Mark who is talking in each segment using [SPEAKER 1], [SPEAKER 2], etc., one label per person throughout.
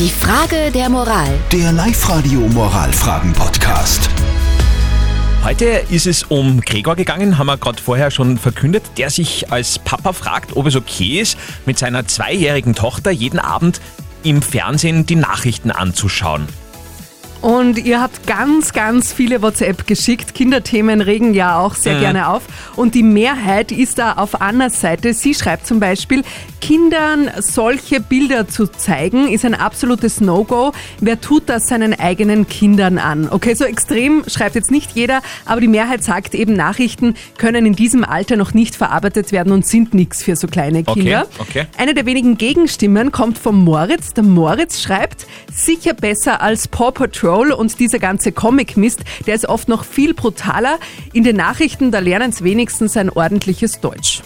[SPEAKER 1] Die Frage der Moral.
[SPEAKER 2] Der Live-Radio Moralfragen-Podcast.
[SPEAKER 3] Heute ist es um Gregor gegangen, haben wir gerade vorher schon verkündet, der sich als Papa fragt, ob es okay ist, mit seiner zweijährigen Tochter jeden Abend im Fernsehen die Nachrichten anzuschauen.
[SPEAKER 4] Und ihr habt ganz, ganz viele WhatsApp geschickt. Kinderthemen regen ja auch sehr
[SPEAKER 3] Mhm.
[SPEAKER 4] gerne auf. Und die Mehrheit ist da auf Annas Seite. Sie schreibt zum Beispiel, Kindern solche Bilder zu zeigen, ist ein absolutes No-Go. Wer tut das seinen eigenen Kindern an? Okay, so extrem schreibt jetzt nicht jeder, aber die Mehrheit sagt eben, Nachrichten können in diesem Alter noch nicht verarbeitet werden und sind nichts für so kleine
[SPEAKER 3] Okay,
[SPEAKER 4] Kinder.
[SPEAKER 3] okay.
[SPEAKER 4] Eine der wenigen Gegenstimmen kommt vom Moritz. Der Moritz schreibt, sicher besser als Paw Patrol und dieser ganze Comic-Mist, der ist oft noch viel brutaler. In den Nachrichten, da lernen es wenigstens ein ordentliches Deutsch.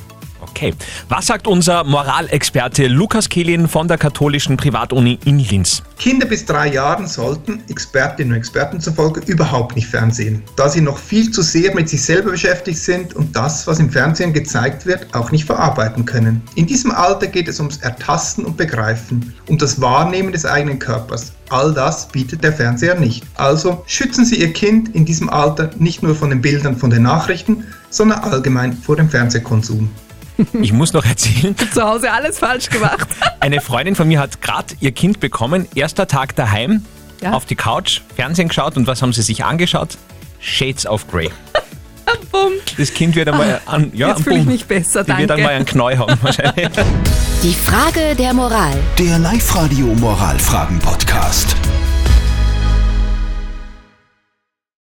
[SPEAKER 3] Okay. Was sagt unser Moralexperte Lukas Kehlin von der katholischen Privatuni in Linz?
[SPEAKER 5] Kinder bis drei Jahren sollten, Expertinnen und Experten zufolge, überhaupt nicht fernsehen, da sie noch viel zu sehr mit sich selber beschäftigt sind und das, was im Fernsehen gezeigt wird, auch nicht verarbeiten können. In diesem Alter geht es ums Ertasten und Begreifen, um das Wahrnehmen des eigenen Körpers. All das bietet der Fernseher nicht. Also schützen Sie Ihr Kind in diesem Alter nicht nur von den Bildern von den Nachrichten, sondern allgemein vor dem Fernsehkonsum.
[SPEAKER 3] Ich muss noch erzählen,
[SPEAKER 4] Zu Hause alles falsch gemacht.
[SPEAKER 3] eine Freundin von mir hat gerade ihr Kind bekommen, erster Tag daheim,
[SPEAKER 4] Ja.
[SPEAKER 3] auf die Couch, Fernsehen geschaut und was haben sie sich angeschaut? Shades of Grey.
[SPEAKER 4] Bumm.
[SPEAKER 3] Das Kind wird einmal an, ja,
[SPEAKER 4] Ah, Jetzt fühle ich mich besser,
[SPEAKER 3] Die wird
[SPEAKER 4] danke.
[SPEAKER 3] einmal einen Knäu haben wahrscheinlich.
[SPEAKER 1] Die Frage der Moral.
[SPEAKER 2] Der Live-Radio Moralfragen-Podcast.